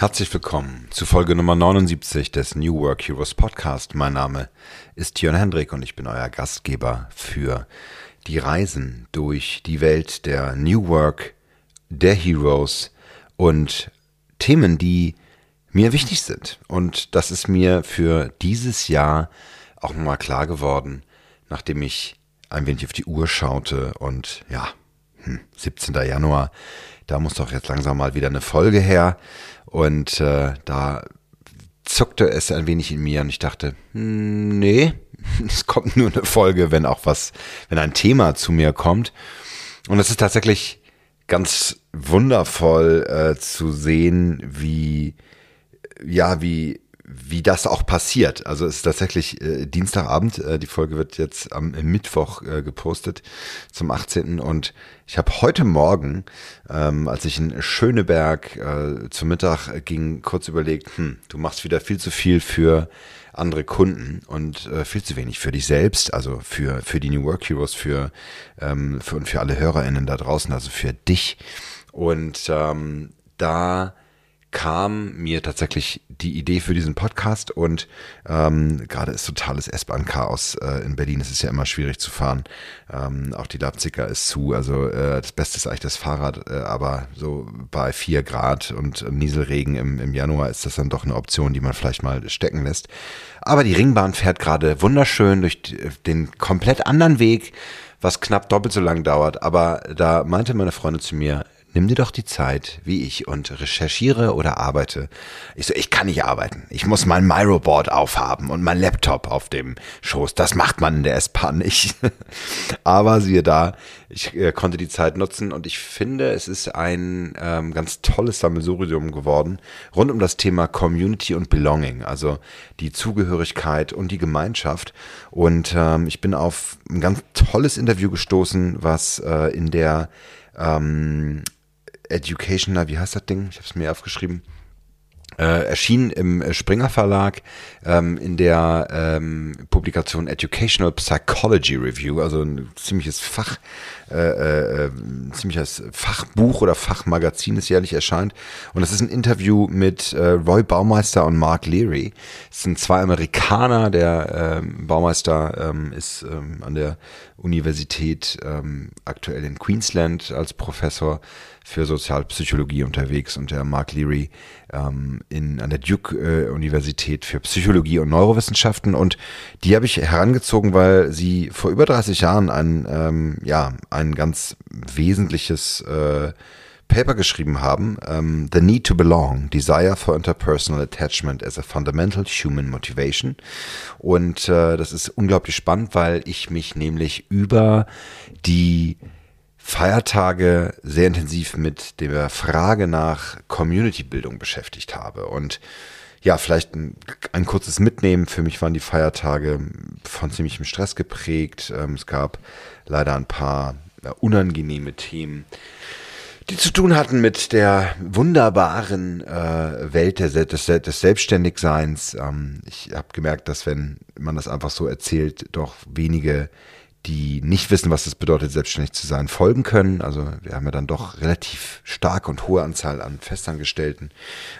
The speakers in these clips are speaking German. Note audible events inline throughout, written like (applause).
Herzlich willkommen zu Folge Nummer 79 des New Work Heroes Podcast. Mein Name ist Jörn Hendrik und ich bin euer Gastgeber für die Reisen durch die Welt der New Work, der Heroes und Themen, die mir wichtig sind. Und das ist mir für dieses Jahr auch nochmal klar geworden, nachdem ich ein wenig auf die Uhr schaute und ja, 17. Hm, Januar, da muss doch jetzt langsam mal wieder eine Folge her. Und äh, da zuckte es ein wenig in mir und ich dachte, hm, nee, (laughs) es kommt nur eine Folge, wenn auch was, wenn ein Thema zu mir kommt. Und es ist tatsächlich ganz wundervoll äh, zu sehen, wie, ja, wie wie das auch passiert. Also es ist tatsächlich äh, Dienstagabend, äh, die Folge wird jetzt am Mittwoch äh, gepostet zum 18. Und ich habe heute Morgen, ähm, als ich in Schöneberg äh, zum Mittag ging, kurz überlegt, hm, du machst wieder viel zu viel für andere Kunden und äh, viel zu wenig für dich selbst, also für, für die New Work Heroes, für, ähm, für und für alle HörerInnen da draußen, also für dich. Und ähm, da kam mir tatsächlich die Idee für diesen Podcast und ähm, gerade ist totales S-Bahn-Chaos äh, in Berlin. Es ist ja immer schwierig zu fahren. Ähm, auch die Leipziger ist zu. Also äh, das Beste ist eigentlich das Fahrrad, äh, aber so bei vier Grad und Nieselregen im, im Januar ist das dann doch eine Option, die man vielleicht mal stecken lässt. Aber die Ringbahn fährt gerade wunderschön durch den komplett anderen Weg, was knapp doppelt so lang dauert. Aber da meinte meine Freundin zu mir, nimm dir doch die Zeit, wie ich, und recherchiere oder arbeite. Ich so, ich kann nicht arbeiten. Ich muss mein Myroboard aufhaben und mein Laptop auf dem Schoß. Das macht man in der S-Bahn nicht. (laughs) Aber siehe da, ich äh, konnte die Zeit nutzen und ich finde, es ist ein ähm, ganz tolles Sammelsurium geworden rund um das Thema Community und Belonging, also die Zugehörigkeit und die Gemeinschaft. Und ähm, ich bin auf ein ganz tolles Interview gestoßen, was äh, in der ähm, Educational, wie heißt das Ding? Ich habe es mir aufgeschrieben. Äh, erschien im äh, Springer Verlag ähm, in der ähm, Publikation Educational Psychology Review, also ein ziemliches Fach, äh, äh, ein ziemliches Fachbuch oder Fachmagazin, das jährlich erscheint. Und das ist ein Interview mit äh, Roy Baumeister und Mark Leary. Es sind zwei Amerikaner. Der ähm, Baumeister ähm, ist ähm, an der Universität ähm, aktuell in Queensland als Professor für Sozialpsychologie unterwegs und der Mark Leary ähm, in, an der Duke-Universität äh, für Psychologie und Neurowissenschaften. Und die habe ich herangezogen, weil sie vor über 30 Jahren ein, ähm, ja, ein ganz wesentliches äh, Paper geschrieben haben, ähm, The Need to Belong, Desire for Interpersonal Attachment as a Fundamental Human Motivation. Und äh, das ist unglaublich spannend, weil ich mich nämlich über die Feiertage sehr intensiv mit der Frage nach Community-Bildung beschäftigt habe. Und ja, vielleicht ein, ein, kurzes Mitnehmen. Für mich waren die Feiertage von ziemlichem Stress geprägt. Ähm, es gab leider ein paar äh, unangenehme Themen, die zu tun hatten mit der wunderbaren äh, Welt der, des, des Selbstständigseins. Ähm, ich habe gemerkt, dass wenn man das einfach so erzählt, doch wenige die nicht wissen, was es bedeutet, selbstständig zu sein, folgen können. Also wir haben ja dann doch relativ starke und hohe Anzahl an Festangestellten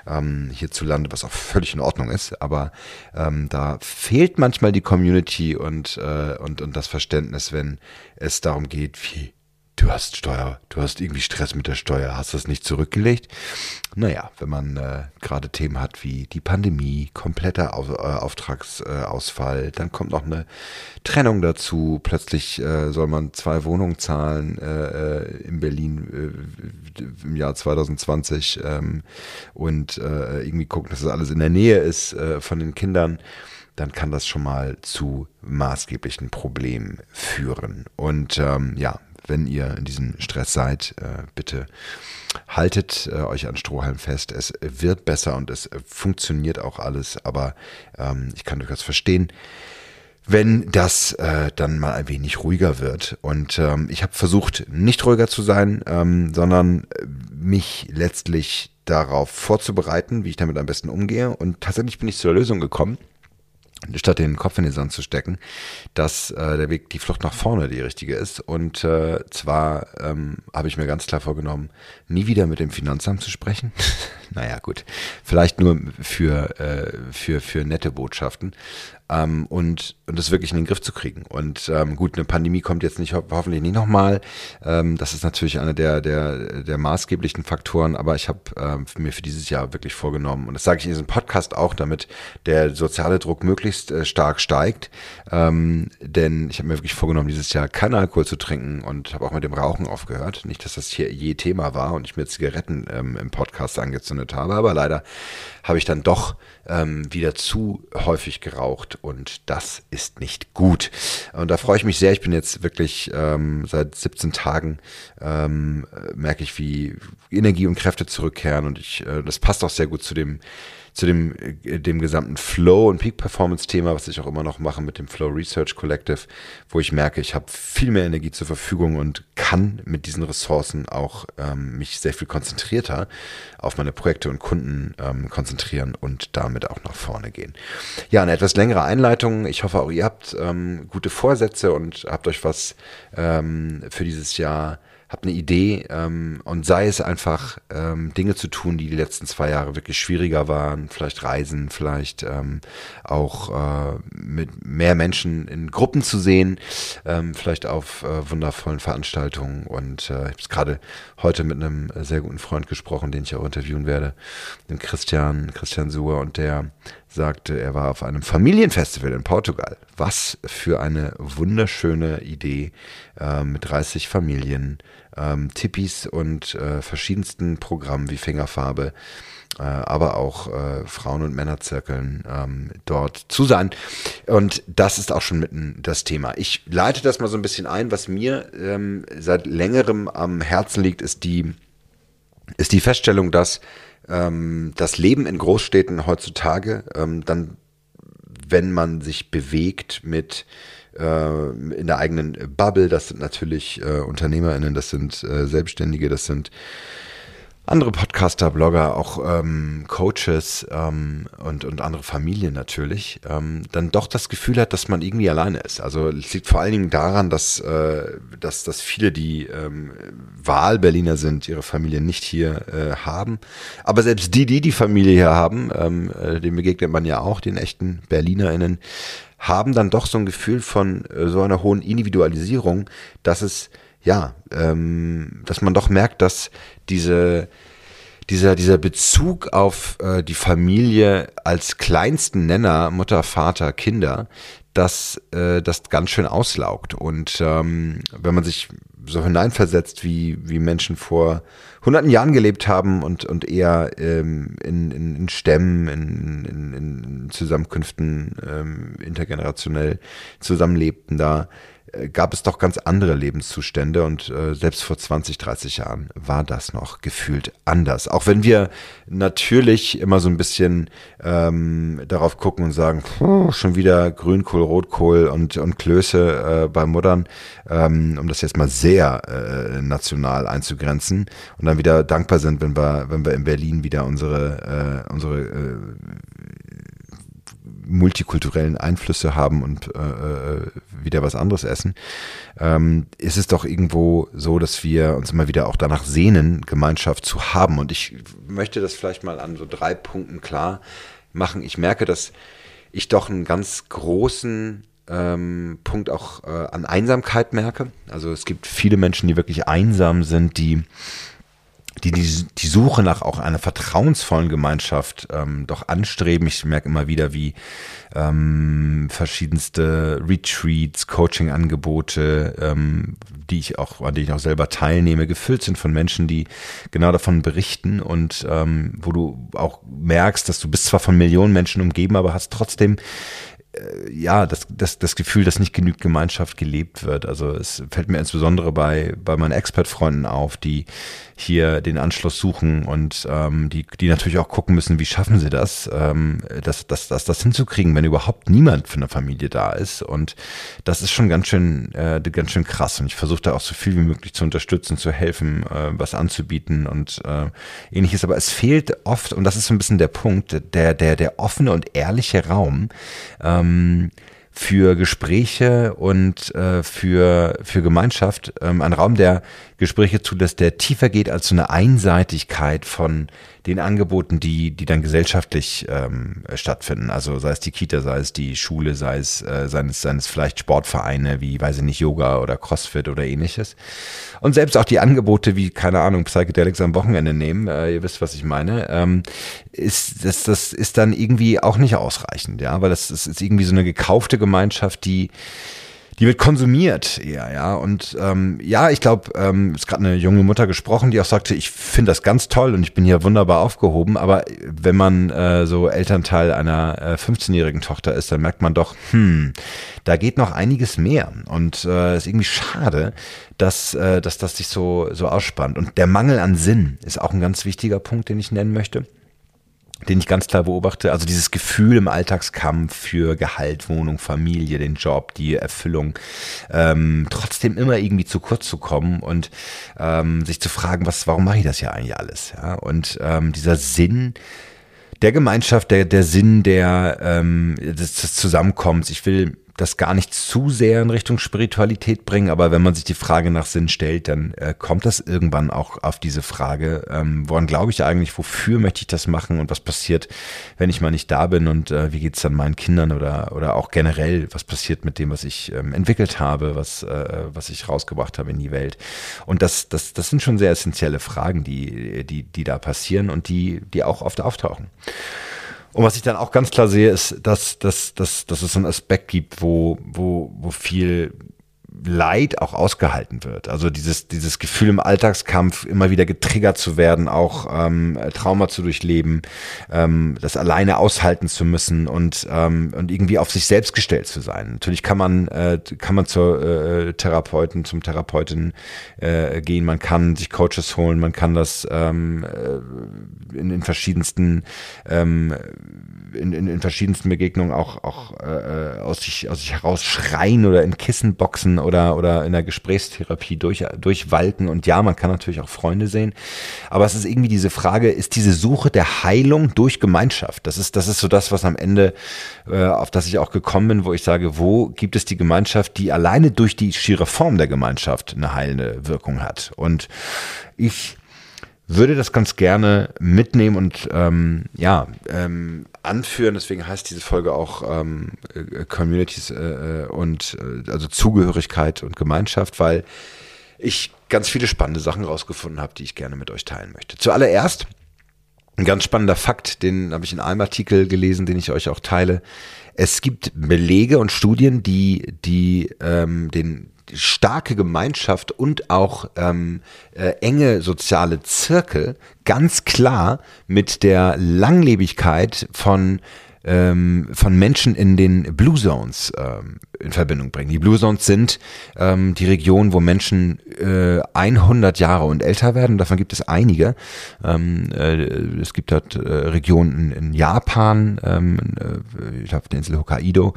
ähm, hierzulande, was auch völlig in Ordnung ist. Aber ähm, da fehlt manchmal die Community und, äh, und, und das Verständnis, wenn es darum geht, wie du hast Steuer, du hast irgendwie Stress mit der Steuer, hast das nicht zurückgelegt? Naja, wenn man äh, gerade Themen hat wie die Pandemie, kompletter Auf, äh, Auftragsausfall, dann kommt noch eine Trennung dazu, plötzlich äh, soll man zwei Wohnungen zahlen äh, äh, in Berlin äh, im Jahr 2020 ähm, und äh, irgendwie gucken, dass das alles in der Nähe ist äh, von den Kindern dann kann das schon mal zu maßgeblichen Problemen führen. Und ähm, ja, wenn ihr in diesem Stress seid, äh, bitte haltet äh, euch an Strohhalm fest. Es wird besser und es funktioniert auch alles, aber ähm, ich kann durchaus verstehen, wenn das äh, dann mal ein wenig ruhiger wird. Und ähm, ich habe versucht, nicht ruhiger zu sein, ähm, sondern mich letztlich darauf vorzubereiten, wie ich damit am besten umgehe. Und tatsächlich bin ich zur Lösung gekommen statt den Kopf in den Sand zu stecken, dass äh, der Weg, die Flucht nach vorne die richtige ist. Und äh, zwar ähm, habe ich mir ganz klar vorgenommen, nie wieder mit dem Finanzamt zu sprechen. (laughs) naja, gut. Vielleicht nur für, äh, für, für nette Botschaften ähm, und, und das wirklich in den Griff zu kriegen. Und ähm, gut, eine Pandemie kommt jetzt nicht ho hoffentlich nicht nochmal. Ähm, das ist natürlich einer der, der, der maßgeblichen Faktoren, aber ich habe ähm, mir für dieses Jahr wirklich vorgenommen, und das sage ich in diesem Podcast auch, damit der soziale Druck möglichst äh, stark steigt. Ähm, denn ich habe mir wirklich vorgenommen, dieses Jahr keinen Alkohol zu trinken und habe auch mit dem Rauchen aufgehört. Nicht, dass das hier je Thema war und ich mir Zigaretten ähm, im Podcast angezündet habe, aber leider habe ich dann doch ähm, wieder zu häufig geraucht und das ist nicht gut. Und da freue ich mich sehr. Ich bin jetzt wirklich ähm, seit 17 Tagen ähm, merke ich, wie Energie und Kräfte zurückkehren und ich, äh, das passt auch sehr gut zu dem zu dem, äh, dem gesamten Flow- und Peak-Performance-Thema, was ich auch immer noch mache mit dem Flow Research Collective, wo ich merke, ich habe viel mehr Energie zur Verfügung und kann mit diesen Ressourcen auch ähm, mich sehr viel konzentrierter auf meine Projekte und Kunden ähm, konzentrieren und damit auch nach vorne gehen. Ja, eine etwas längere Einleitung. Ich hoffe auch ihr habt ähm, gute Vorsätze und habt euch was ähm, für dieses Jahr habe eine Idee ähm, und sei es einfach ähm, Dinge zu tun, die die letzten zwei Jahre wirklich schwieriger waren, vielleicht Reisen, vielleicht ähm, auch äh, mit mehr Menschen in Gruppen zu sehen, ähm, vielleicht auf äh, wundervollen Veranstaltungen. Und äh, ich habe gerade heute mit einem sehr guten Freund gesprochen, den ich auch interviewen werde, dem Christian, Christian Suhr. Und der sagte, er war auf einem Familienfestival in Portugal. Was für eine wunderschöne Idee äh, mit 30 Familien ähm, Tippis und äh, verschiedensten Programmen wie Fingerfarbe, äh, aber auch äh, Frauen- und Männerzirkeln ähm, dort zu sein. Und das ist auch schon mitten das Thema. Ich leite das mal so ein bisschen ein. Was mir ähm, seit längerem am Herzen liegt, ist die, ist die Feststellung, dass ähm, das Leben in Großstädten heutzutage ähm, dann, wenn man sich bewegt mit äh, in der eigenen Bubble. Das sind natürlich äh, UnternehmerInnen, das sind äh, Selbstständige, das sind andere Podcaster, Blogger, auch ähm, Coaches ähm, und, und andere Familien natürlich, ähm, dann doch das Gefühl hat, dass man irgendwie alleine ist. Also es liegt vor allen Dingen daran, dass, äh, dass, dass viele, die ähm, Wahl-Berliner sind, ihre Familie nicht hier äh, haben. Aber selbst die, die die Familie hier haben, ähm, äh, dem begegnet man ja auch, den echten BerlinerInnen, haben dann doch so ein Gefühl von äh, so einer hohen Individualisierung, dass es, ja, ähm, dass man doch merkt, dass diese, dieser, dieser Bezug auf äh, die Familie als kleinsten Nenner, Mutter, Vater, Kinder, dass äh, das ganz schön auslaugt. Und ähm, wenn man sich so hineinversetzt, wie, wie Menschen vor hunderten Jahren gelebt haben und, und eher ähm, in, in, in Stämmen, in, in, in Zusammenkünften ähm, intergenerationell zusammenlebten, da gab es doch ganz andere Lebenszustände und äh, selbst vor 20, 30 Jahren war das noch gefühlt anders. Auch wenn wir natürlich immer so ein bisschen ähm, darauf gucken und sagen, schon wieder Grünkohl, Rotkohl und, und Klöße äh, bei Muttern, ähm, um das jetzt mal sehr äh, national einzugrenzen und dann wieder dankbar sind, wenn wir, wenn wir in Berlin wieder unsere, äh, unsere äh, multikulturellen Einflüsse haben und äh, äh, wieder was anderes essen, ähm, ist es doch irgendwo so, dass wir uns immer wieder auch danach sehnen, Gemeinschaft zu haben. Und ich möchte das vielleicht mal an so drei Punkten klar machen. Ich merke, dass ich doch einen ganz großen ähm, Punkt auch äh, an Einsamkeit merke. Also es gibt viele Menschen, die wirklich einsam sind, die die, die die Suche nach auch einer vertrauensvollen Gemeinschaft ähm, doch anstreben. Ich merke immer wieder, wie ähm, verschiedenste Retreats, Coaching-Angebote, ähm, die ich auch, an denen ich auch selber teilnehme, gefüllt sind von Menschen, die genau davon berichten und ähm, wo du auch merkst, dass du bist zwar von Millionen Menschen umgeben, aber hast trotzdem ja, das, das, das Gefühl, dass nicht genügend Gemeinschaft gelebt wird. Also es fällt mir insbesondere bei, bei meinen Expert-Freunden auf, die hier den Anschluss suchen und ähm, die, die natürlich auch gucken müssen, wie schaffen sie das, ähm, das, das, das, das hinzukriegen, wenn überhaupt niemand für eine Familie da ist. Und das ist schon ganz schön, äh, ganz schön krass. Und ich versuche da auch so viel wie möglich zu unterstützen, zu helfen, äh, was anzubieten und äh, ähnliches. Aber es fehlt oft, und das ist so ein bisschen der Punkt, der, der, der offene und ehrliche Raum, ähm, Um, für Gespräche und äh, für, für Gemeinschaft. Ähm, ein Raum, der Gespräche zulässt, der tiefer geht als so eine Einseitigkeit von den Angeboten, die, die dann gesellschaftlich ähm, stattfinden. Also sei es die Kita, sei es die Schule, sei es, äh, seien es, vielleicht Sportvereine wie, weiß ich nicht, Yoga oder Crossfit oder ähnliches. Und selbst auch die Angebote wie, keine Ahnung, Psychedelics am Wochenende nehmen, äh, ihr wisst, was ich meine, ähm, ist, das, das ist dann irgendwie auch nicht ausreichend, ja, weil das, das ist irgendwie so eine gekaufte Gemeinschaft, die die wird konsumiert eher, ja. Und ähm, ja, ich glaube, ähm, ist gerade eine junge Mutter gesprochen, die auch sagte, ich finde das ganz toll und ich bin hier wunderbar aufgehoben. Aber wenn man äh, so Elternteil einer äh, 15-jährigen Tochter ist, dann merkt man doch, hm, da geht noch einiges mehr. Und äh, ist irgendwie schade, dass, äh, dass das sich so, so ausspannt. Und der Mangel an Sinn ist auch ein ganz wichtiger Punkt, den ich nennen möchte den ich ganz klar beobachte. Also dieses Gefühl im Alltagskampf für Gehalt, Wohnung, Familie, den Job, die Erfüllung, ähm, trotzdem immer irgendwie zu kurz zu kommen und ähm, sich zu fragen, was, warum mache ich das ja eigentlich alles? Ja? Und ähm, dieser Sinn, der Gemeinschaft, der, der Sinn der, ähm, des, des Zusammenkommens. Ich will das gar nicht zu sehr in Richtung Spiritualität bringen, aber wenn man sich die Frage nach Sinn stellt, dann äh, kommt das irgendwann auch auf diese Frage, ähm, woran glaube ich eigentlich, wofür möchte ich das machen und was passiert, wenn ich mal nicht da bin und äh, wie geht's dann meinen Kindern oder, oder auch generell, was passiert mit dem, was ich ähm, entwickelt habe, was, äh, was ich rausgebracht habe in die Welt. Und das, das, das sind schon sehr essentielle Fragen, die, die, die da passieren und die, die auch oft auftauchen. Und was ich dann auch ganz klar sehe, ist, dass, dass, dass, dass es so einen Aspekt gibt, wo, wo, wo viel Leid auch ausgehalten wird. Also dieses, dieses Gefühl im Alltagskampf immer wieder getriggert zu werden, auch ähm, Trauma zu durchleben, ähm, das alleine aushalten zu müssen und, ähm, und irgendwie auf sich selbst gestellt zu sein. Natürlich kann man, äh, kann man zur äh, Therapeuten, zum Therapeuten äh, gehen, man kann sich Coaches holen, man kann das ähm, äh, in, in verschiedensten ähm, in, in, in verschiedensten Begegnungen auch, auch äh, aus, sich, aus sich heraus schreien oder in Kissen boxen oder, oder in der Gesprächstherapie durch, durchwalken. Und ja, man kann natürlich auch Freunde sehen. Aber es ist irgendwie diese Frage, ist diese Suche der Heilung durch Gemeinschaft? Das ist, das ist so das, was am Ende, äh, auf das ich auch gekommen bin, wo ich sage, wo gibt es die Gemeinschaft, die alleine durch die schiere Form der Gemeinschaft eine heilende Wirkung hat? Und ich würde das ganz gerne mitnehmen und ähm, ja ähm, anführen. Deswegen heißt diese Folge auch ähm, äh, Communities äh, äh, und äh, also Zugehörigkeit und Gemeinschaft, weil ich ganz viele spannende Sachen rausgefunden habe, die ich gerne mit euch teilen möchte. Zuallererst ein ganz spannender Fakt, den habe ich in einem Artikel gelesen, den ich euch auch teile. Es gibt Belege und Studien, die die ähm, den starke Gemeinschaft und auch ähm, äh, enge soziale Zirkel ganz klar mit der Langlebigkeit von ähm, von Menschen in den Blue Zones ähm, in Verbindung bringen. Die Blue Zones sind ähm, die Region, wo Menschen äh, 100 Jahre und älter werden. Davon gibt es einige. Ähm, äh, es gibt dort äh, Regionen in, in Japan, ähm, äh, ich glaube der Insel Hokkaido,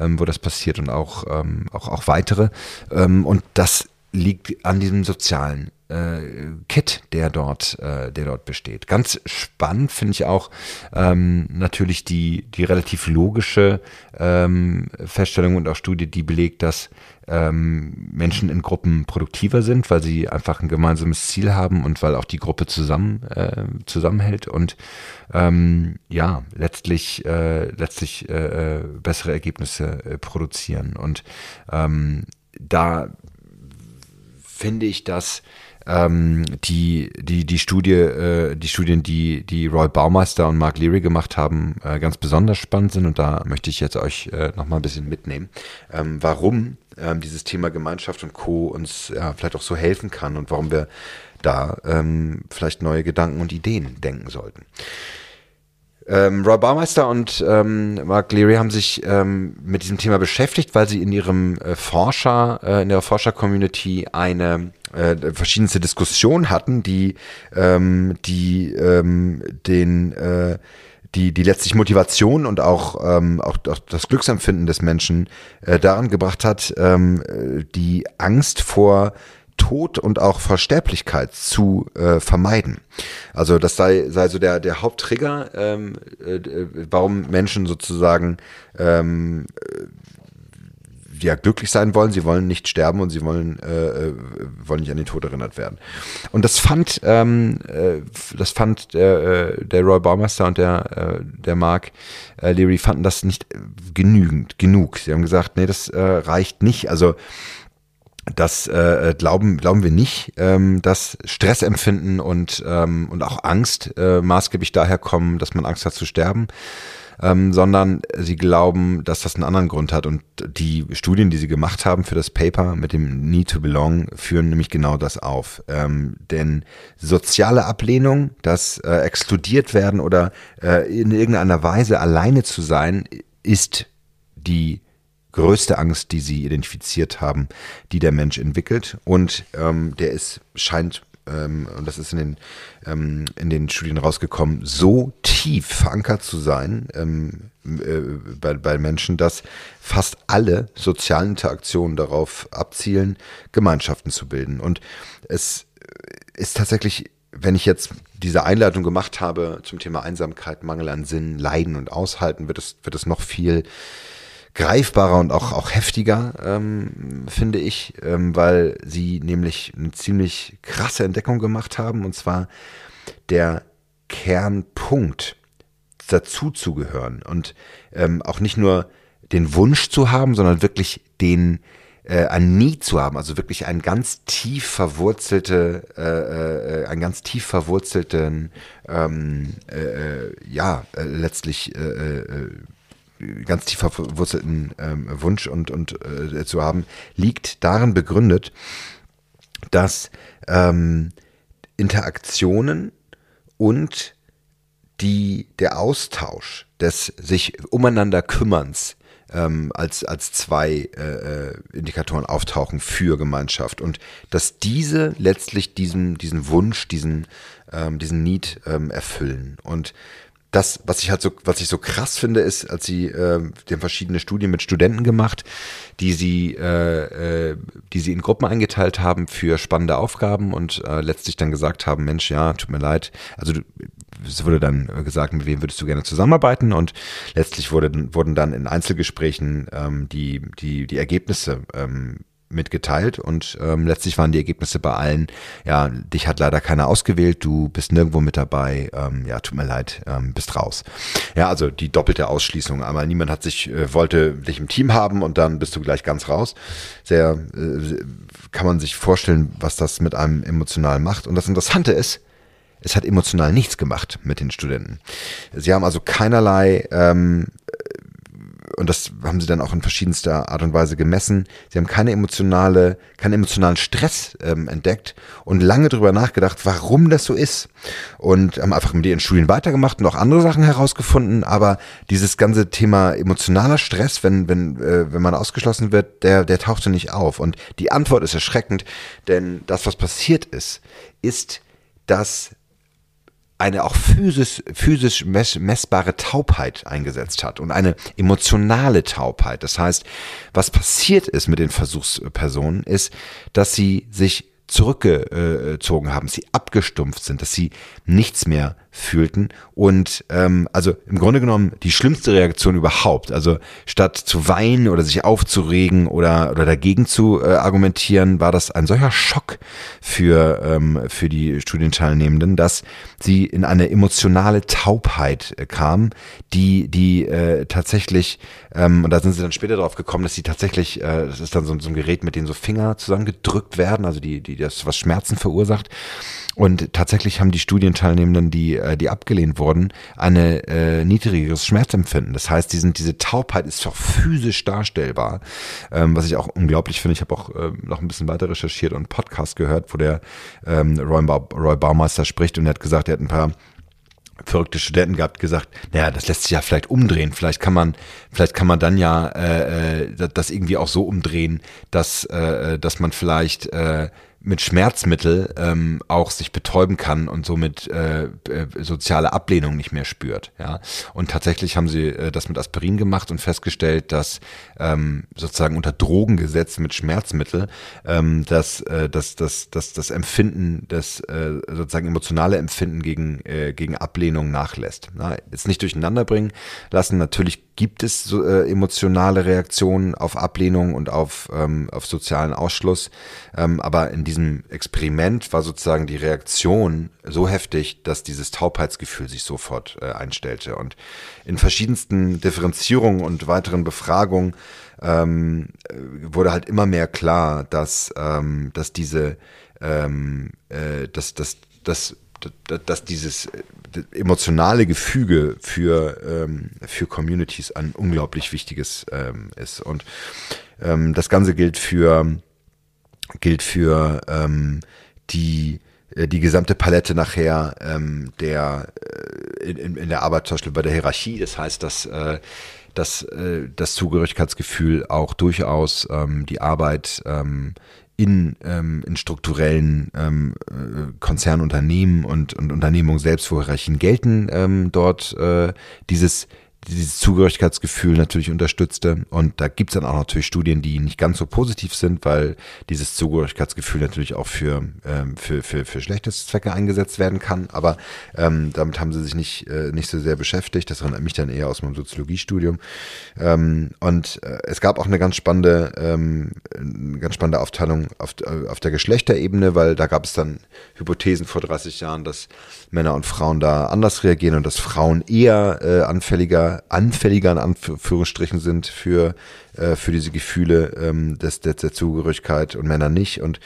ähm, wo das passiert und auch, ähm, auch, auch weitere. Ähm, und das liegt an diesem sozialen äh, Kit, der dort, äh, der dort besteht. Ganz spannend finde ich auch ähm, natürlich die, die relativ logische ähm, Feststellung und auch Studie, die belegt, dass ähm, Menschen in Gruppen produktiver sind, weil sie einfach ein gemeinsames Ziel haben und weil auch die Gruppe zusammen äh, zusammenhält und ähm, ja letztlich äh, letztlich äh, äh bessere Ergebnisse äh, produzieren und ähm, da finde ich, dass ähm, die, die, die Studie, äh, die Studien, die, die Roy Baumeister und Mark Leary gemacht haben, äh, ganz besonders spannend sind und da möchte ich jetzt euch äh, nochmal ein bisschen mitnehmen, ähm, warum ähm, dieses Thema Gemeinschaft und Co. uns ja, vielleicht auch so helfen kann und warum wir da ähm, vielleicht neue Gedanken und Ideen denken sollten. Ähm, Roy Baumeister und ähm, Mark Leary haben sich ähm, mit diesem Thema beschäftigt, weil sie in ihrem äh, Forscher, äh, in ihrer Forscher-Community eine äh, verschiedenste Diskussionen hatten, die, ähm, die ähm, den äh, die, die letztlich Motivation und auch, ähm, auch, auch das Glücksempfinden des Menschen äh, daran gebracht hat, ähm, die Angst vor Tod und auch Versterblichkeit zu äh, vermeiden. Also das sei, sei so der, der Haupttrigger, ähm, äh, warum Menschen sozusagen ähm, ja glücklich sein wollen, sie wollen nicht sterben und sie wollen, äh, äh, wollen nicht an den Tod erinnert werden. Und das fand, ähm, äh, das fand der, äh, der Roy Baumeister und der, äh, der Mark äh, Leary fanden das nicht genügend, genug. Sie haben gesagt, nee, das äh, reicht nicht. Also das äh, glauben glauben wir nicht, ähm, dass Stressempfinden und ähm, und auch Angst äh, maßgeblich daher kommen, dass man Angst hat zu sterben, ähm, sondern sie glauben, dass das einen anderen Grund hat. Und die Studien, die sie gemacht haben für das Paper mit dem Need to Belong, führen nämlich genau das auf. Ähm, denn soziale Ablehnung, das äh, exkludiert werden oder äh, in irgendeiner Weise alleine zu sein, ist die größte Angst, die sie identifiziert haben, die der Mensch entwickelt. Und ähm, der ist, scheint ähm, und das ist in den, ähm, in den Studien rausgekommen, so tief verankert zu sein ähm, äh, bei, bei Menschen, dass fast alle sozialen Interaktionen darauf abzielen, Gemeinschaften zu bilden. Und es ist tatsächlich, wenn ich jetzt diese Einleitung gemacht habe zum Thema Einsamkeit, Mangel an Sinn, Leiden und Aushalten, wird es, wird es noch viel greifbarer und auch, auch heftiger, ähm, finde ich, ähm, weil sie nämlich eine ziemlich krasse Entdeckung gemacht haben, und zwar der Kernpunkt dazu zu gehören und ähm, auch nicht nur den Wunsch zu haben, sondern wirklich den äh, ein Need zu haben, also wirklich ein ganz tief verwurzelte, äh, äh, einen ganz tief verwurzelten, ähm, äh, äh ja, äh, letztlich äh, äh, ganz tief verwurzelten ähm, Wunsch und, und äh, zu haben, liegt darin begründet, dass ähm, Interaktionen und die, der Austausch des sich umeinander kümmerns ähm, als, als zwei äh, äh Indikatoren auftauchen für Gemeinschaft und dass diese letztlich diesen, diesen Wunsch, diesen, ähm, diesen Need ähm, erfüllen. Und das, was ich halt so, was ich so krass finde, ist, als sie, äh, die haben verschiedene Studien mit Studenten gemacht, die sie, äh, äh, die sie in Gruppen eingeteilt haben für spannende Aufgaben und äh, letztlich dann gesagt haben, Mensch, ja, tut mir leid. Also es wurde dann gesagt, mit wem würdest du gerne zusammenarbeiten und letztlich wurde, wurden dann in Einzelgesprächen ähm, die, die, die Ergebnisse ähm, mitgeteilt und ähm, letztlich waren die Ergebnisse bei allen, ja, dich hat leider keiner ausgewählt, du bist nirgendwo mit dabei, ähm, ja, tut mir leid, ähm, bist raus. Ja, also die doppelte Ausschließung. Einmal niemand hat sich, äh, wollte dich im Team haben und dann bist du gleich ganz raus. Sehr, äh, kann man sich vorstellen, was das mit einem emotional macht. Und das Interessante ist, es hat emotional nichts gemacht mit den Studenten. Sie haben also keinerlei ähm, und das haben sie dann auch in verschiedenster Art und Weise gemessen. Sie haben keine emotionale, keinen emotionalen Stress ähm, entdeckt und lange darüber nachgedacht, warum das so ist. Und haben einfach mit ihren Studien weitergemacht und auch andere Sachen herausgefunden. Aber dieses ganze Thema emotionaler Stress, wenn, wenn, äh, wenn man ausgeschlossen wird, der, der tauchte nicht auf. Und die Antwort ist erschreckend, denn das, was passiert ist, ist, dass eine auch physisch, physisch messbare Taubheit eingesetzt hat und eine emotionale Taubheit. Das heißt, was passiert ist mit den Versuchspersonen, ist, dass sie sich zurückgezogen haben, sie abgestumpft sind, dass sie nichts mehr fühlten und ähm, also im Grunde genommen die schlimmste Reaktion überhaupt. Also statt zu weinen oder sich aufzuregen oder oder dagegen zu äh, argumentieren, war das ein solcher Schock für ähm, für die Studienteilnehmenden, dass sie in eine emotionale Taubheit äh, kamen, die die äh, tatsächlich ähm, und da sind sie dann später drauf gekommen, dass sie tatsächlich äh, das ist dann so, so ein Gerät, mit dem so Finger zusammengedrückt werden, also die die das was Schmerzen verursacht und tatsächlich haben die Studienteilnehmenden, die, äh, die abgelehnt wurden, eine äh, niedrigeres Schmerzempfinden. Das heißt, die sind, diese Taubheit ist doch physisch darstellbar, ähm, was ich auch unglaublich finde. Ich habe auch äh, noch ein bisschen weiter recherchiert und Podcast gehört, wo der ähm, Roy, ba Roy Baumeister spricht und er hat gesagt, er hat ein paar verrückte Studenten gehabt, gesagt, naja, das lässt sich ja vielleicht umdrehen. Vielleicht kann man, vielleicht kann man dann ja äh, äh das irgendwie auch so umdrehen, dass, äh, dass man vielleicht äh, mit Schmerzmittel ähm, auch sich betäuben kann und somit äh, äh, soziale Ablehnung nicht mehr spürt. Ja, und tatsächlich haben sie äh, das mit Aspirin gemacht und festgestellt, dass ähm, sozusagen unter Drogengesetz mit Schmerzmittel ähm, dass äh, das, das, das, das Empfinden, das äh, sozusagen emotionale Empfinden gegen äh, gegen Ablehnung nachlässt. Na, jetzt nicht durcheinander bringen lassen. Natürlich gibt es äh, emotionale Reaktionen auf Ablehnung und auf, ähm, auf sozialen Ausschluss. Ähm, aber in diesem Experiment war sozusagen die Reaktion so heftig, dass dieses Taubheitsgefühl sich sofort äh, einstellte. Und in verschiedensten Differenzierungen und weiteren Befragungen ähm, wurde halt immer mehr klar, dass, ähm, dass diese, ähm, äh, dass, dass, dass dass dieses äh, emotionale Gefüge für, ähm, für Communities ein unglaublich wichtiges ähm, ist. Und ähm, das Ganze gilt für, gilt für die, äh, die gesamte Palette nachher ähm, der, äh, in, in der Arbeit zum Beispiel bei der Hierarchie. Das heißt, dass äh, dass äh, das Zugehörigkeitsgefühl auch durchaus ähm, die Arbeit ähm, in, ähm, in strukturellen ähm, äh, Konzernunternehmen und, und Unternehmungen selbst, Hierarchien gelten, ähm, dort äh, dieses dieses Zugehörigkeitsgefühl natürlich unterstützte. Und da gibt's dann auch natürlich Studien, die nicht ganz so positiv sind, weil dieses Zugehörigkeitsgefühl natürlich auch für, ähm, für, für, für schlechtes Zwecke eingesetzt werden kann. Aber ähm, damit haben sie sich nicht, äh, nicht so sehr beschäftigt. Das erinnert mich dann eher aus meinem Soziologiestudium. Ähm, und äh, es gab auch eine ganz spannende, ähm, ganz spannende Aufteilung auf, äh, auf der Geschlechterebene, weil da gab es dann Hypothesen vor 30 Jahren, dass Männer und Frauen da anders reagieren und dass Frauen eher äh, anfälliger anfälliger in Anführungsstrichen sind für, äh, für diese Gefühle ähm, des, der, der Zugehörigkeit und Männer nicht. Und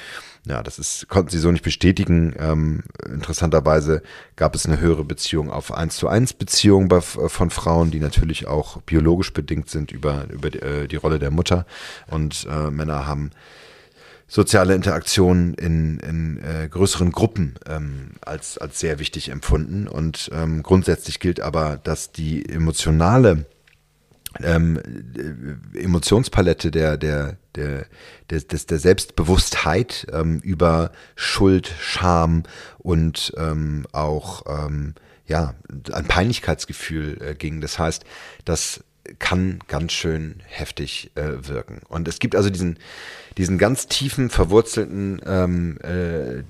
ja, das ist, konnten sie so nicht bestätigen. Ähm, interessanterweise gab es eine höhere Beziehung auf 1 zu 1 Beziehungen bei, von Frauen, die natürlich auch biologisch bedingt sind über, über die, äh, die Rolle der Mutter. Und äh, Männer haben soziale Interaktion in, in äh, größeren Gruppen ähm, als, als sehr wichtig empfunden. Und ähm, grundsätzlich gilt aber, dass die emotionale ähm, äh, Emotionspalette der, der, der, der, des, der Selbstbewusstheit ähm, über Schuld, Scham und ähm, auch ähm, ja, ein Peinlichkeitsgefühl äh, ging. Das heißt, dass kann ganz schön heftig äh, wirken. Und es gibt also diesen, diesen ganz tiefen, verwurzelten ähm, äh,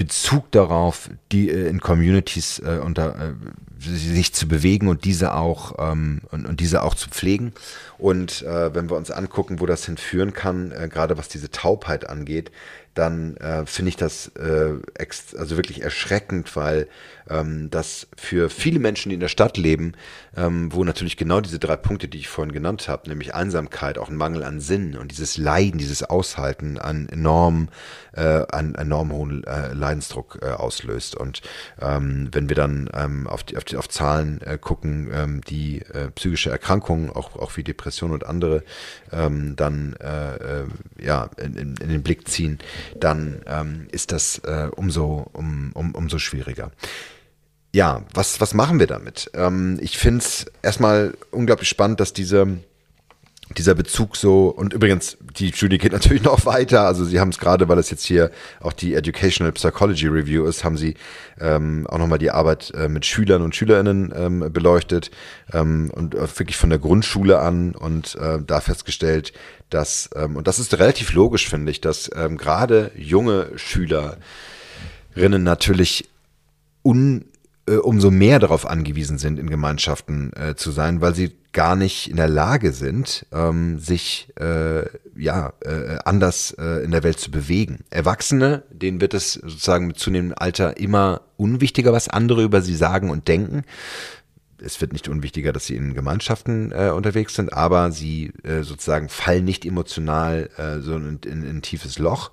Bezug darauf, die äh, in Communities äh, unter, äh, sich zu bewegen und diese auch ähm, und, und diese auch zu pflegen. Und äh, wenn wir uns angucken, wo das hinführen kann, gerade was diese Taubheit angeht, dann finde ich das also wirklich erschreckend, weil ähm, das für viele Menschen, die in der Stadt leben, ähm, wo natürlich genau diese drei Punkte, die ich vorhin genannt habe, nämlich Einsamkeit, auch ein Mangel an Sinn und dieses Leiden, dieses Aushalten an enorm, äh, an enorm hohen äh, Leidensdruck äh, auslöst. Und ähm, wenn wir dann ähm, auf, die, auf, die, auf Zahlen äh, gucken, ähm, die äh, psychische Erkrankungen, auch, auch wie Depression und andere, ähm, dann äh, ja, in, in, in den Blick ziehen, dann ist das umso, um, um, umso schwieriger. Ja, was, was machen wir damit? Ähm, ich finde es erstmal unglaublich spannend, dass diese, dieser Bezug so, und übrigens, die Studie geht (laughs) natürlich noch weiter, also sie haben es gerade, weil es jetzt hier auch die Educational Psychology Review ist, haben sie ähm, auch nochmal die Arbeit äh, mit Schülern und Schülerinnen ähm, beleuchtet ähm, und äh, wirklich von der Grundschule an und äh, da festgestellt, dass, ähm, und das ist relativ logisch, finde ich, dass ähm, gerade junge Schülerinnen natürlich un äh, umso mehr darauf angewiesen sind, in Gemeinschaften äh, zu sein, weil sie gar nicht in der Lage sind, ähm, sich äh, ja äh, anders äh, in der Welt zu bewegen. Erwachsene, denen wird es sozusagen mit zunehmendem Alter immer unwichtiger, was andere über sie sagen und denken es wird nicht unwichtiger, dass sie in Gemeinschaften äh, unterwegs sind, aber sie äh, sozusagen fallen nicht emotional äh, so in, in, in ein tiefes Loch,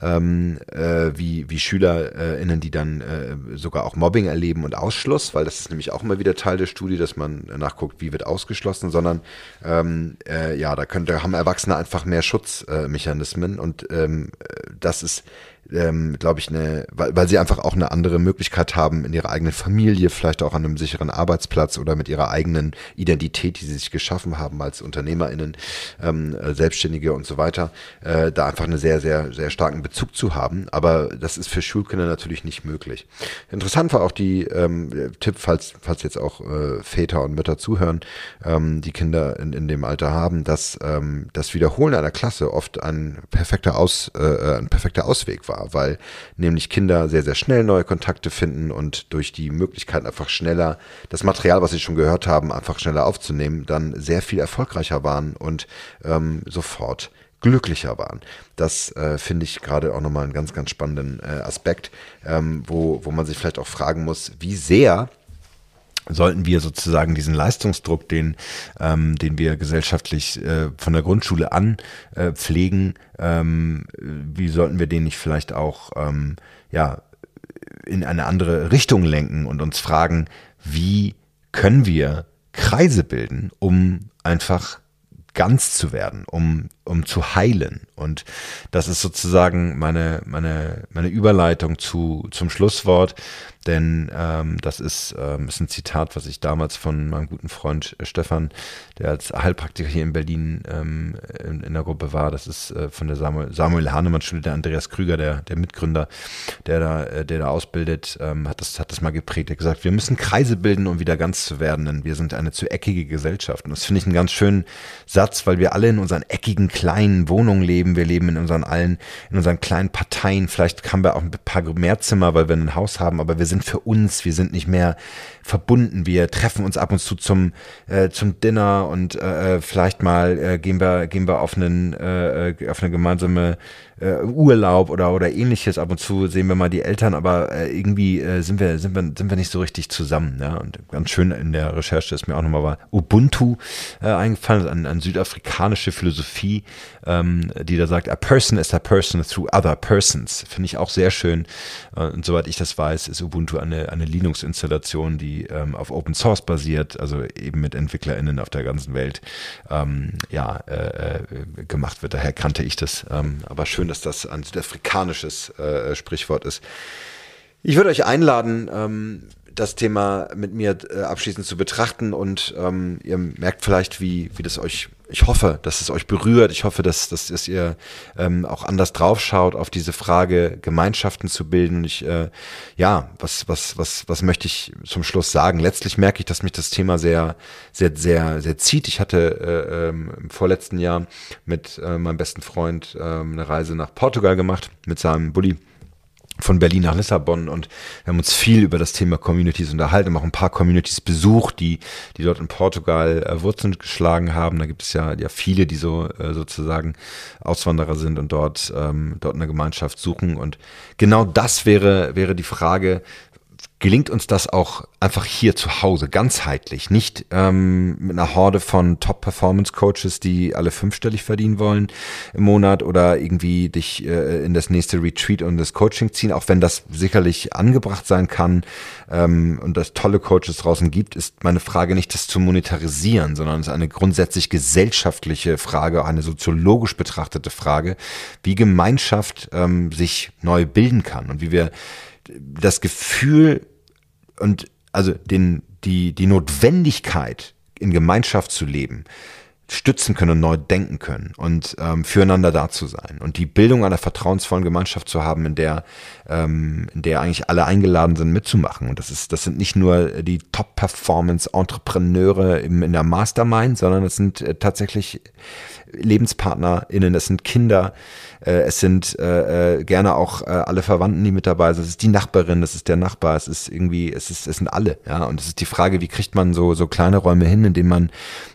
ähm, äh, wie, wie SchülerInnen, die dann äh, sogar auch Mobbing erleben und Ausschluss, weil das ist nämlich auch immer wieder Teil der Studie, dass man nachguckt, wie wird ausgeschlossen, sondern ähm, äh, ja, da, können, da haben Erwachsene einfach mehr Schutzmechanismen und ähm, das ist ähm, glaube ich, eine, weil, weil sie einfach auch eine andere Möglichkeit haben, in ihrer eigenen Familie, vielleicht auch an einem sicheren Arbeitsplatz oder mit ihrer eigenen Identität, die sie sich geschaffen haben als UnternehmerInnen, ähm, äh, Selbstständige und so weiter, äh, da einfach einen sehr, sehr, sehr starken Bezug zu haben. Aber das ist für Schulkinder natürlich nicht möglich. Interessant war auch die ähm, Tipp, falls, falls jetzt auch äh, Väter und Mütter zuhören, ähm, die Kinder in, in dem Alter haben, dass ähm, das Wiederholen einer Klasse oft ein perfekter Aus, äh, ein perfekter Ausweg war war, weil nämlich Kinder sehr, sehr schnell neue Kontakte finden und durch die Möglichkeit einfach schneller das Material, was sie schon gehört haben, einfach schneller aufzunehmen, dann sehr viel erfolgreicher waren und ähm, sofort glücklicher waren. Das äh, finde ich gerade auch nochmal einen ganz, ganz spannenden äh, Aspekt, ähm, wo, wo man sich vielleicht auch fragen muss, wie sehr sollten wir sozusagen diesen Leistungsdruck, den, ähm, den wir gesellschaftlich äh, von der Grundschule an äh, pflegen, ähm, wie sollten wir den nicht vielleicht auch ähm, ja, in eine andere Richtung lenken und uns fragen, wie können wir Kreise bilden, um einfach ganz zu werden, um, um zu heilen. Und das ist sozusagen meine, meine, meine Überleitung zu, zum Schlusswort. Denn ähm, das ist, ähm, ist ein Zitat, was ich damals von meinem guten Freund äh, Stefan, der als Heilpraktiker hier in Berlin ähm, in, in, der Gruppe war, das ist äh, von der Samuel, Samuel Hahnemann Schule, der Andreas Krüger, der, der Mitgründer, der da, äh, der da ausbildet, ähm, hat, das, hat das mal geprägt. Er hat gesagt, wir müssen Kreise bilden, um wieder ganz zu werden, denn wir sind eine zu eckige Gesellschaft. Und das finde ich einen ganz schönen Satz, weil wir alle in unseren eckigen kleinen Wohnungen leben. Wir leben in unseren allen, in unseren kleinen Parteien. Vielleicht haben wir auch ein paar mehr Zimmer, weil wir ein Haus haben, aber wir sind sind für uns, wir sind nicht mehr verbunden, wir treffen uns ab und zu zum, äh, zum Dinner und äh, äh vielleicht mal äh, gehen wir, gehen wir auf einen, äh, äh, auf eine gemeinsame äh, Urlaub oder, oder ähnliches. Ab und zu sehen wir mal die Eltern, aber äh, irgendwie äh, sind, wir, sind, wir, sind wir nicht so richtig zusammen. Ja? Und ganz schön in der Recherche ist mir auch nochmal war Ubuntu äh, eingefallen, eine, eine südafrikanische Philosophie, ähm, die da sagt, a person is a person through other persons. Finde ich auch sehr schön. Äh, und soweit ich das weiß, ist Ubuntu eine, eine Linux-Installation, die ähm, auf Open Source basiert, also eben mit EntwicklerInnen auf der ganzen Welt ähm, ja, äh, äh gemacht wird. Daher kannte ich das. Ähm, aber schön, dass das ein südafrikanisches äh, Sprichwort ist. Ich würde euch einladen, ähm, das Thema mit mir äh, abschließend zu betrachten und ähm, ihr merkt vielleicht, wie, wie das euch, ich hoffe, dass es euch berührt. Ich hoffe, dass, dass, dass ihr ähm, auch anders draufschaut auf diese Frage, Gemeinschaften zu bilden. Und ich, äh, ja, was, was, was, was möchte ich zum Schluss sagen? Letztlich merke ich, dass mich das Thema sehr, sehr, sehr, sehr zieht. Ich hatte äh, ähm, im vorletzten Jahr mit äh, meinem besten Freund äh, eine Reise nach Portugal gemacht mit seinem Bulli von Berlin nach Lissabon und wir haben uns viel über das Thema Communities unterhalten, haben auch ein paar Communities besucht, die, die dort in Portugal äh, Wurzeln geschlagen haben. Da gibt es ja, ja viele, die so äh, sozusagen Auswanderer sind und dort, ähm, dort eine Gemeinschaft suchen. Und genau das wäre, wäre die Frage, gelingt uns das auch einfach hier zu Hause, ganzheitlich, nicht ähm, mit einer Horde von Top-Performance-Coaches, die alle fünfstellig verdienen wollen im Monat oder irgendwie dich äh, in das nächste Retreat und das Coaching ziehen, auch wenn das sicherlich angebracht sein kann ähm, und es tolle Coaches draußen gibt, ist meine Frage nicht das zu monetarisieren, sondern es ist eine grundsätzlich gesellschaftliche Frage, eine soziologisch betrachtete Frage, wie Gemeinschaft ähm, sich neu bilden kann und wie wir das Gefühl und also den, die, die Notwendigkeit, in Gemeinschaft zu leben, stützen können und neu denken können und ähm, füreinander da zu sein und die Bildung einer vertrauensvollen Gemeinschaft zu haben, in der ähm, in der eigentlich alle eingeladen sind mitzumachen. Und das ist das sind nicht nur die Top Performance Entrepreneure im, in der Mastermind, sondern es sind äh, tatsächlich LebenspartnerInnen, es sind Kinder, äh, es sind äh, äh, gerne auch äh, alle Verwandten, die mit dabei sind. Es ist die Nachbarin, es ist der Nachbar, es ist irgendwie, es ist, es sind alle, ja. Und es ist die Frage, wie kriegt man so so kleine Räume hin, in denen man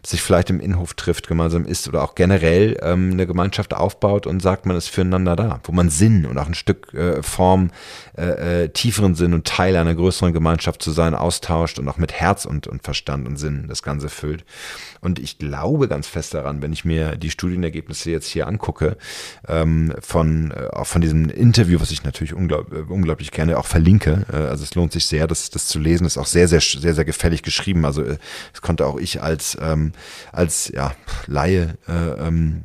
sich vielleicht im Innenhof trifft, gemeinsam isst oder auch generell ähm, eine Gemeinschaft aufbaut und sagt, man ist füreinander da, wo man Sinn und auch ein Stück äh, Form, äh, äh, tieferen Sinn und Teil einer größeren Gemeinschaft zu sein, austauscht und auch mit Herz und, und Verstand und Sinn das Ganze füllt. Und ich glaube ganz fest daran, wenn ich mir die Studienergebnisse jetzt hier angucke, ähm, von, äh, von diesem Interview, was ich natürlich unglaub, äh, unglaublich gerne auch verlinke. Äh, also es lohnt sich sehr, das, das zu lesen. Ist auch sehr, sehr, sehr, sehr gefällig geschrieben. Also äh, das konnte auch ich als, ähm, als ja, Laie äh, ähm,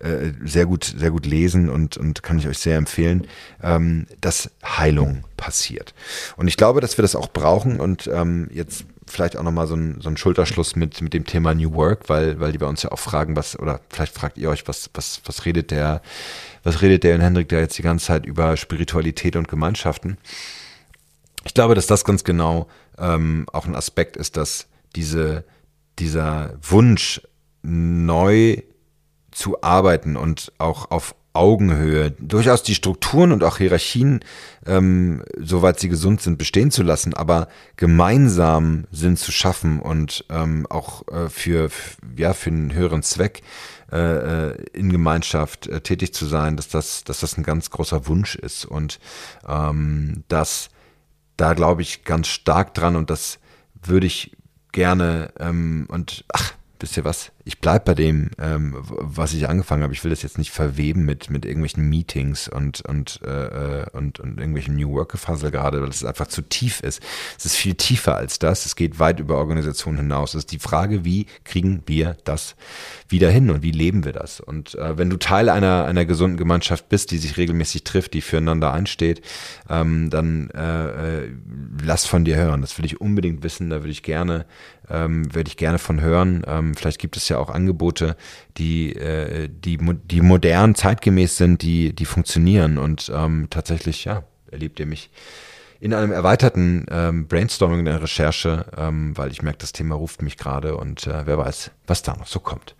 äh, sehr gut, sehr gut lesen und, und kann ich euch sehr empfehlen, ähm, dass Heilung passiert. Und ich glaube, dass wir das auch brauchen und ähm, jetzt vielleicht auch nochmal so ein, so Schulterschluss mit, mit dem Thema New Work, weil, weil die bei uns ja auch fragen, was, oder vielleicht fragt ihr euch, was, was, was redet der, was redet der in Hendrik da jetzt die ganze Zeit über Spiritualität und Gemeinschaften? Ich glaube, dass das ganz genau ähm, auch ein Aspekt ist, dass diese, dieser Wunsch neu zu arbeiten und auch auf Augenhöhe, durchaus die Strukturen und auch Hierarchien, ähm, soweit sie gesund sind, bestehen zu lassen, aber gemeinsam Sinn zu schaffen und ähm, auch äh, für, ja, für einen höheren Zweck äh, äh, in Gemeinschaft äh, tätig zu sein, dass das, dass das ein ganz großer Wunsch ist. Und ähm, dass da glaube ich ganz stark dran und das würde ich gerne ähm, und ach, wisst ihr was? Ich bleib bei dem, ähm, was ich angefangen habe. Ich will das jetzt nicht verweben mit, mit irgendwelchen Meetings und, und, äh, und, und irgendwelchen New Work-Gefasel gerade, weil es einfach zu tief ist. Es ist viel tiefer als das. Es geht weit über Organisationen hinaus. Es ist die Frage, wie kriegen wir das wieder hin und wie leben wir das? Und äh, wenn du Teil einer, einer gesunden Gemeinschaft bist, die sich regelmäßig trifft, die füreinander einsteht, ähm, dann äh, äh, lass von dir hören. Das will ich unbedingt wissen. Da würde ich gerne, ähm, würde ich gerne von hören. Ähm, vielleicht gibt es ja auch Angebote, die, äh, die, die modern, zeitgemäß sind, die, die funktionieren. Und ähm, tatsächlich, ja, erlebt ihr mich in einem erweiterten ähm, Brainstorming in der Recherche, ähm, weil ich merke, das Thema ruft mich gerade und äh, wer weiß, was da noch so kommt.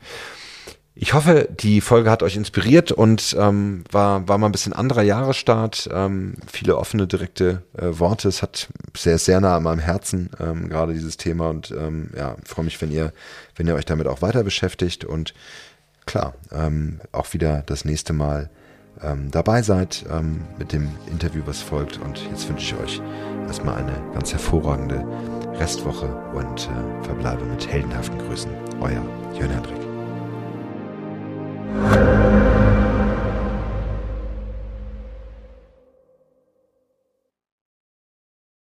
Ich hoffe, die Folge hat euch inspiriert und ähm, war, war mal ein bisschen anderer Jahresstart. Ähm, viele offene, direkte äh, Worte. Es hat sehr, sehr nah an meinem Herzen, ähm, gerade dieses Thema. Und ähm, ja, freue mich, wenn ihr, wenn ihr euch damit auch weiter beschäftigt und klar, ähm, auch wieder das nächste Mal ähm, dabei seid ähm, mit dem Interview, was folgt. Und jetzt wünsche ich euch erstmal eine ganz hervorragende Restwoche und äh, verbleibe mit heldenhaften Grüßen. Euer Jörn Hendrik. Thank you.